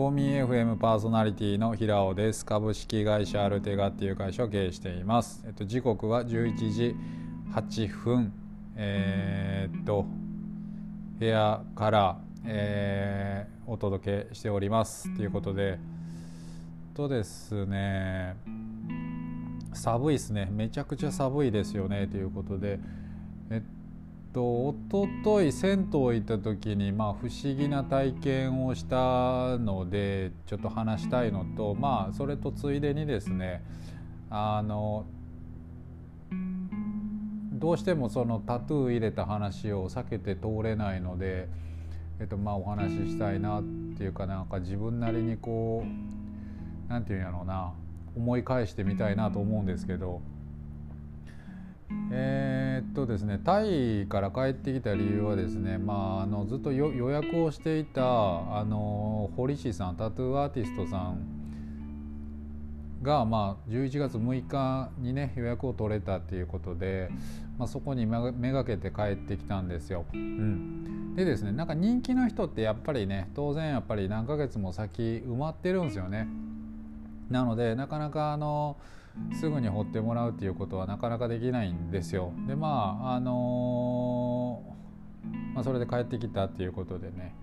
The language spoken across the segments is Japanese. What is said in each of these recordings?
フォーミー FM パーソナリティの平尾です。株式会社アルテガっていう会社を経営しています、えっと、時刻は11時8分。えー、っと部屋から、えー、お届けしておりますということで。とですね寒いですね。めちゃくちゃ寒いですよね。ということで。えっとおととい銭湯行った時にまあ不思議な体験をしたのでちょっと話したいのとまあそれとついでにですねあのどうしてもそのタトゥー入れた話を避けて通れないので、えっと、まあお話ししたいなっていうかなんか自分なりにこう何て言うんやろうな思い返してみたいなと思うんですけどえー、っとですねタイから帰ってきた理由はですね、まあ、あのずっと予約をしていたあの堀市さんタトゥーアーティストさんが、まあ、11月6日にね予約を取れたっていうことで、まあ、そこにめがけて帰ってきたんですよ。うん、でですねなんか人気の人ってやっぱりね当然やっぱり何ヶ月も先埋まってるんですよね。なのでなかなかあのすぐに掘ってもらうっていうことはなかなかできないんですよ。でまああのー、まあ、それで帰ってきたっていうことでね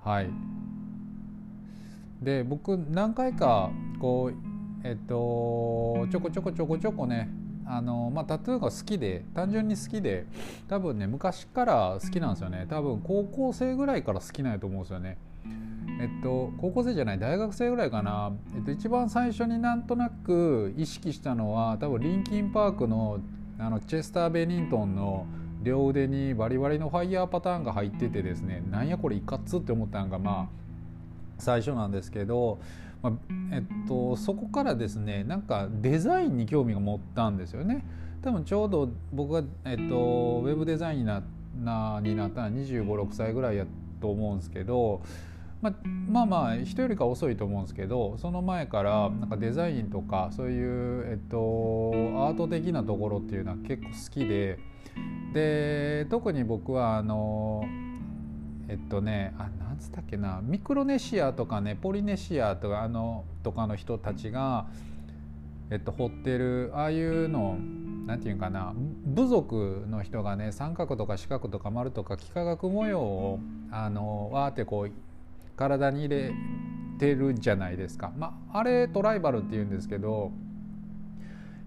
はい。で僕何回かこうえっとちょこちょこちょこちょこねあのまあ、タトゥーが好きで単純に好きで多分ね昔から好きなんですよね多分高校生ぐらいから好きなんやと思うんですよね。えっと、高校生じゃない大学生ぐらいかな、えっと、一番最初になんとなく意識したのは多分リンキンパークのあのチェスター・ベニントンの両腕にバリバリのファイヤーパターンが入っててですねなんやこれいかつって思ったのがまあ最初なんですけど、まあ、えっと、そこからですねなんかデザインに興味が持ったんですよね。多分ちょうど僕が、えっと、ウェブデザインにななになったのは2 5 6歳ぐらいやと思うんですけどまあ、まあまあ人よりか遅いと思うんですけどその前からなんかデザインとかそういう、えっと、アート的なところっていうのは結構好きでで特に僕はあのえっとねあなつったっけなミクロネシアとかねポリネシアとかあのとかの人たちが、えっと、掘ってるああいうのなんていうかな部族の人がね三角とか四角とか丸とか幾何学模様をあのわーってこう体に入れてるじゃないですか、まあ、あれトライバルっていうんですけど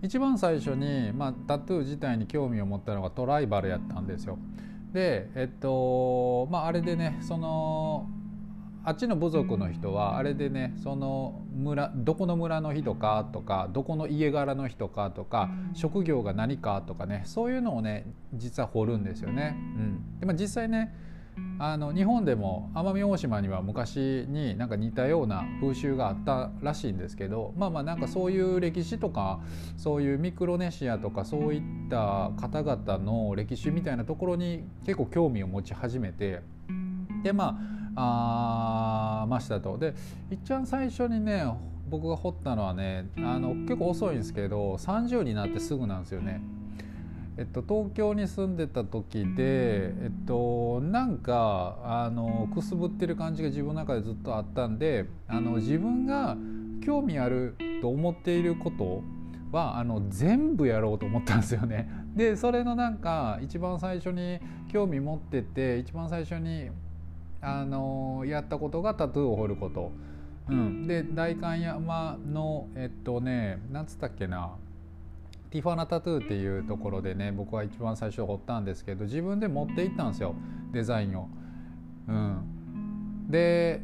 一番最初に、まあ、タトゥー自体に興味を持ったのがトライバルやったんですよ。でえっとまああれでねそのあっちの部族の人はあれでねその村どこの村の人かとかどこの家柄の人かとか職業が何かとかねそういうのをね実は掘るんですよね。うん、でまあ、実際ねあの日本でも奄美大島には昔になんか似たような風習があったらしいんですけどまあまあなんかそういう歴史とかそういうミクロネシアとかそういった方々の歴史みたいなところに結構興味を持ち始めてでまああましたと。で一番最初にね僕が掘ったのはねあの結構遅いんですけど30になってすぐなんですよね。えっと、東京に住んでた時で、えっと、なんかあのくすぶってる感じが自分の中でずっとあったんであの自分が興味あると思っていることはあの全部やろうと思ったんですよね。でそれのなんか一番最初に興味持ってて一番最初にあのやったことがタトゥーを彫ること。うん、で代官山のえっとね何つったっけなティファナタトゥーっていうところでね僕は一番最初彫ったんですけど自分で持っていったんですよデザインを。うん、で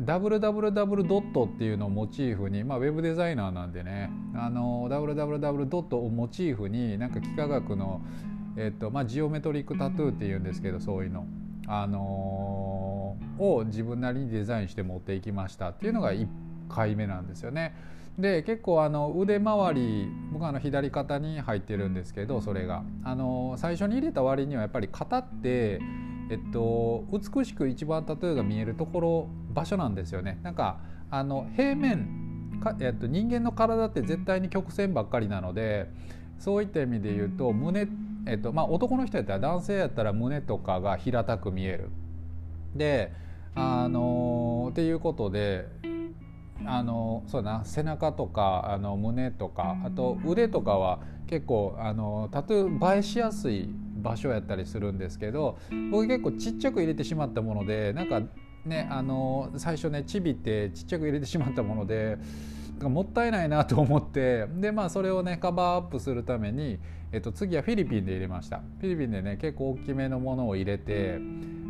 www ドットっていうのをモチーフに、まあ、ウェブデザイナーなんでねあの www ドットをモチーフになんか幾何学の、えっとまあ、ジオメトリックタトゥーっていうんですけどそういうの、あのー、を自分なりにデザインして持っていきましたっていうのが1回目なんですよね。で結構あの腕周り僕はあの左肩に入ってるんですけどそれがあの最初に入れた割にはやっぱり肩ってえっと、美しく一番タトゥーが見えるところ場所なんですよね。なんかあの平面か、えっと、人間の体って絶対に曲線ばっかりなのでそういった意味で言うと胸、えっとまあ、男の人やったら男性やったら胸とかが平たく見える。であのっていうことであのそうだな背中とかあの胸とかあと腕とかは結構あのタトゥー映えしやすい場所やったりするんですけど僕結構ちっちゃく入れてしまったものでなんかねあの最初ねちびってちっちゃく入れてしまったものでもったいないなと思ってでまあそれをねカバーアップするために、えっと、次はフィリピンで入れました。フィリピンでね結構大きめのものを入れて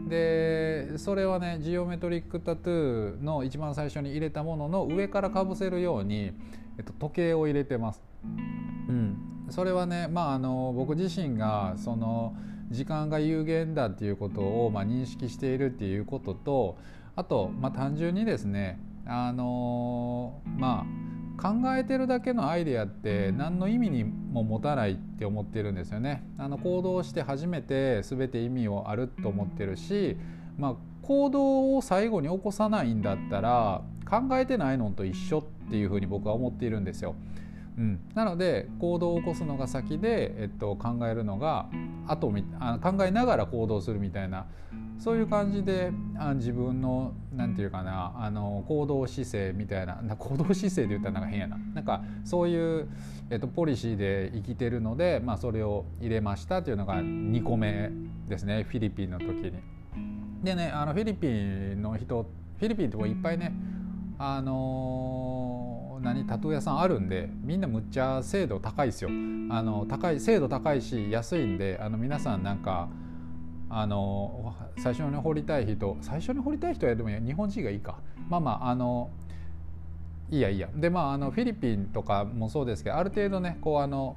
でそれはねジオメトリックタトゥーの一番最初に入れたものの上からかぶせるように、えっと、時計を入れてます。うん、それはね、まあ、あの僕自身がその時間が有限だっていうことを、まあ、認識しているっていうこととあと、まあ、単純にですねあのまあ考えてるだけのアイデアって何の意味にも持たないって思ってるんですよね。あの行動して初めて全て意味をあると思ってるし、まあ、行動を最後に起こさないんだったら考えてないのと一緒っていうふうに僕は思っているんですよ。うん、なので行動を起こすのが先で、えっと、考えるのが後あ考えながら行動するみたいなそういう感じであ自分の何て言うかなあの行動姿勢みたいな行動姿勢で言ったらなんか変やななんかそういう、えっと、ポリシーで生きてるので、まあ、それを入れましたというのが2個目ですねフィリピンの時に。でねあのフィリピンの人フィリピンとかいっぱいねあのー、何タトゥー屋さんあるんでみんなむっちゃ精度高いですよ。あの高い精度高いし安いんであの皆さんなんかあの最初に掘りたい人最初に掘りたい人はでも日本人がいいか。まあまああのいいやいいや。でまああのフィリピンとかもそうですけどある程度ねこうあの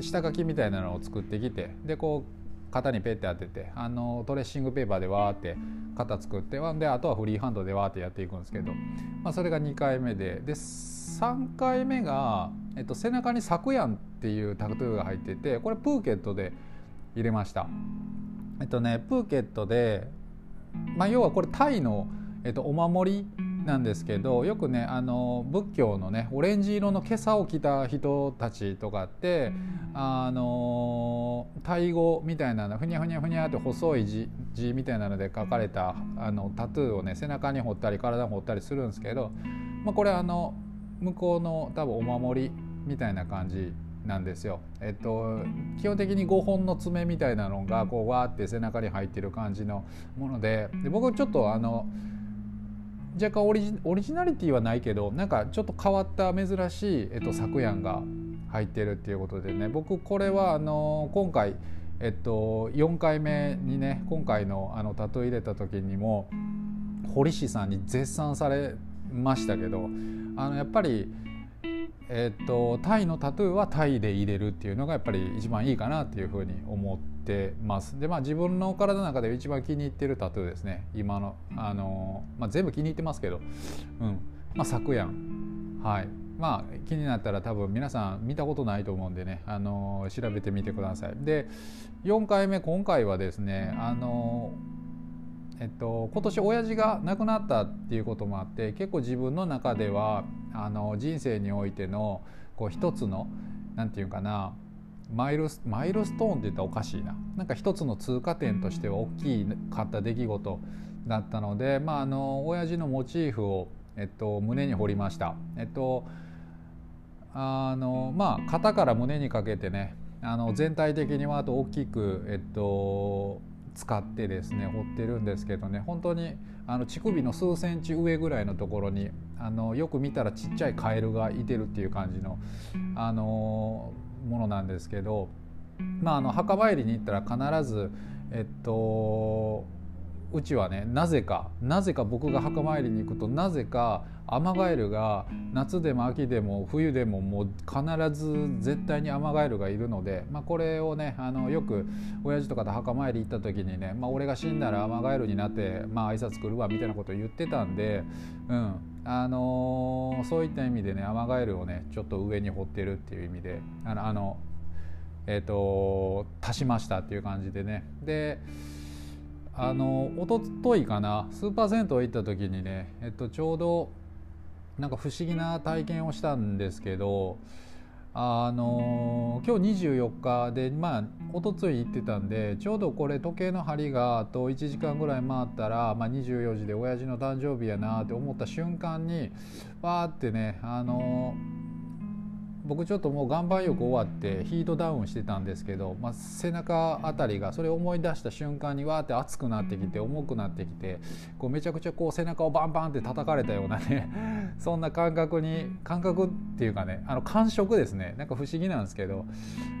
下書きみたいなのを作ってきてでこう型にペッて当ててあのトレッシングペーパーでわーって型作ってであとはフリーハンドでわーってやっていくんですけど、まあ、それが2回目でで3回目が、えっと、背中に「サクヤン」っていうタトゥーが入っててこれプーケットで入れました。えっとねプーケットで、まあ、要はこれタイの、えっと、お守りなんですけどよくねあの仏教のねオレンジ色の袈裟を着た人たちとかってあのタイ語みたいなのふにゃふにゃふにゃって細い字字みたいなので書かれたあのタトゥーをね背中に彫ったり体に彫ったりするんですけど、まあ、これあの向こうの多分お守りみたいな感じなんですよ。えっと基本的に5本の爪みたいなのがこうわーって背中に入ってる感じのものでで僕ちょっとあの若干オリジオリジナリティはないけどなんかちょっと変わった珍しい、えっと、作ヤンが入ってるっていうことでね僕これはあの今回えっと4回目にね今回のあのタトゥー入れた時にも堀師さんに絶賛されましたけどあのやっぱりえーと、タイのタトゥーはタイで入れるっていうのがやっぱり一番いいかなっていうふうに思ってます。でまあ自分の体の中で一番気に入ってるタトゥーですね。今のあの、まあ、全部気に入ってますけど。うん。まあ昨夜。はい。まあ気になったら多分皆さん見たことないと思うんでね。あの調べてみてください。で4回目今回はですねあのえっと、今年親父が亡くなったっていうこともあって結構自分の中ではあの人生においてのこう一つの何て言うかなマイルスマイルストーンって言ったらおかしいななんか一つの通過点としては大きかった出来事だったのでまああの親父のモチーフを、えっと、胸に彫りました。えっとあのまあ肩から胸にかけてねあの全体的にはあと大きく、えっと、使ってですね掘ってるんですけどね本当にあの乳首の数センチ上ぐらいのところにあのよく見たらちっちゃいカエルがいてるっていう感じの、あのものなんですけど、まあ、あの墓参りに行ったら必ずえっとうちはねなぜかなぜか僕が墓参りに行くとなぜかアマガエルが夏でも秋でも冬でももう必ず絶対にアマガエルがいるので、まあ、これをねあのよく親父とかと墓参り行った時にね、まあ、俺が死んだらアマガエルになって、まあ挨拶来るわみたいなことを言ってたんで、うん。あのー、そういった意味でねアマガエルをねちょっと上に掘ってるっていう意味であのあのえっ、ー、と足しましたっていう感じでね。であの一昨日かなスーパー銭湯行った時にね、えっと、ちょうどなんか不思議な体験をしたんですけどあの今日24日でまあ一昨日行ってたんでちょうどこれ時計の針があと1時間ぐらい回ったら、まあ、24時で親父の誕生日やなって思った瞬間にわーってねあの僕ちょっともう岩盤浴終わってヒートダウンしてたんですけど、まあ、背中あたりがそれを思い出した瞬間にわーって熱くなってきて重くなってきてこうめちゃくちゃこう背中をバンバンって叩かれたようなねそんな感覚に感覚っていうかねあの感触ですね。なんか不思議なんですけど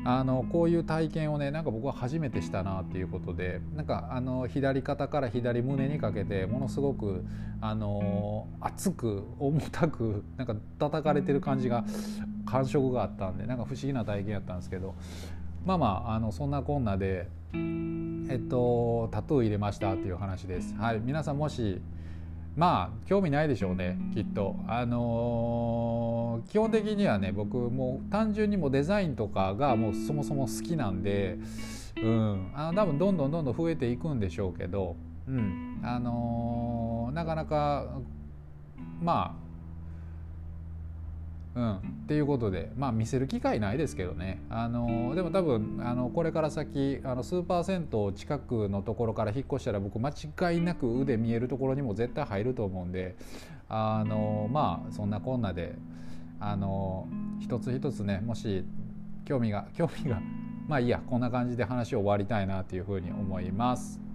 あのこういう体験をねなんか僕は初めてしたなっていうことでなんかあの左肩から左胸にかけてものすごくあの熱く重たくなんか叩かれてる感じが感触があったんでなんか不思議な体験やったんですけどまあまああのそんなこんなでえっとタトゥー入れましたっていう話です。はい、皆さんもしまあ興味ないでしょうねきっと。あのー、基本的にはね僕もう単純にもデザインとかがもうそもそも好きなんで、うん、あの多分どんどんどんどん増えていくんでしょうけど、うんあのー、なかなかまあうん、っていうことでまあ見せる機会ないですけどねあのでも多分あのこれから先あの数パーセント近くのところから引っ越したら僕間違いなく腕見えるところにも絶対入ると思うんであのまあそんなこんなであの一つ一つねもし興味が興味がまあいいやこんな感じで話を終わりたいなというふうに思います。